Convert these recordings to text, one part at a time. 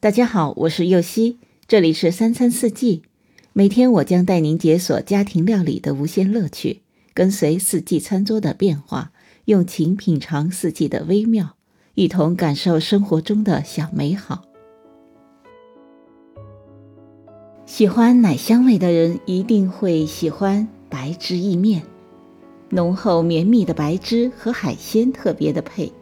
大家好，我是右希，这里是三餐四季。每天我将带您解锁家庭料理的无限乐趣，跟随四季餐桌的变化，用情品尝四季的微妙，一同感受生活中的小美好。喜欢奶香味的人一定会喜欢白汁意面，浓厚绵密的白汁和海鲜特别的配。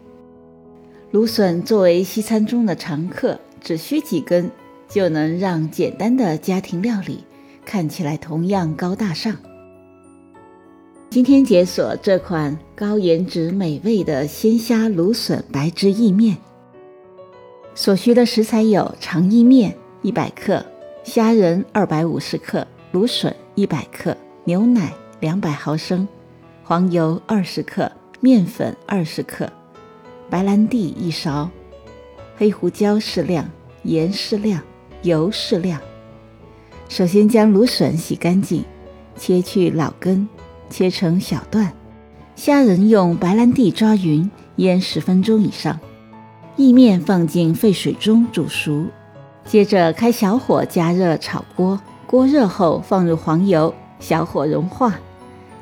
芦笋作为西餐中的常客。只需几根，就能让简单的家庭料理看起来同样高大上。今天解锁这款高颜值美味的鲜虾芦笋白汁意面。所需的食材有长意面一百克、虾仁二百五十克、芦笋一百克、牛奶两百毫升、黄油二十克、面粉二十克、白兰地一勺、黑胡椒适量。盐适量，油适量。首先将芦笋洗干净，切去老根，切成小段。虾仁用白兰地抓匀，腌十分钟以上。意面放进沸水中煮熟，接着开小火加热炒锅。锅热后放入黄油，小火融化，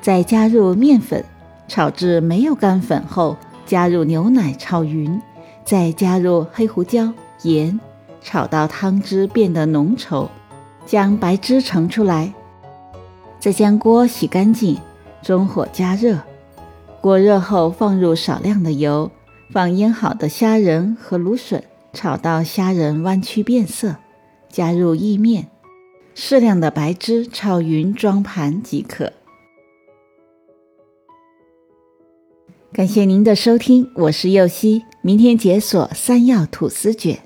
再加入面粉，炒至没有干粉后，加入牛奶炒匀，再加入黑胡椒、盐。炒到汤汁变得浓稠，将白汁盛出来，再将锅洗干净，中火加热。锅热后放入少量的油，放腌好的虾仁和芦笋，炒到虾仁弯曲变色，加入意面，适量的白汁炒匀，装盘即可。感谢您的收听，我是右希，明天解锁三药吐司卷。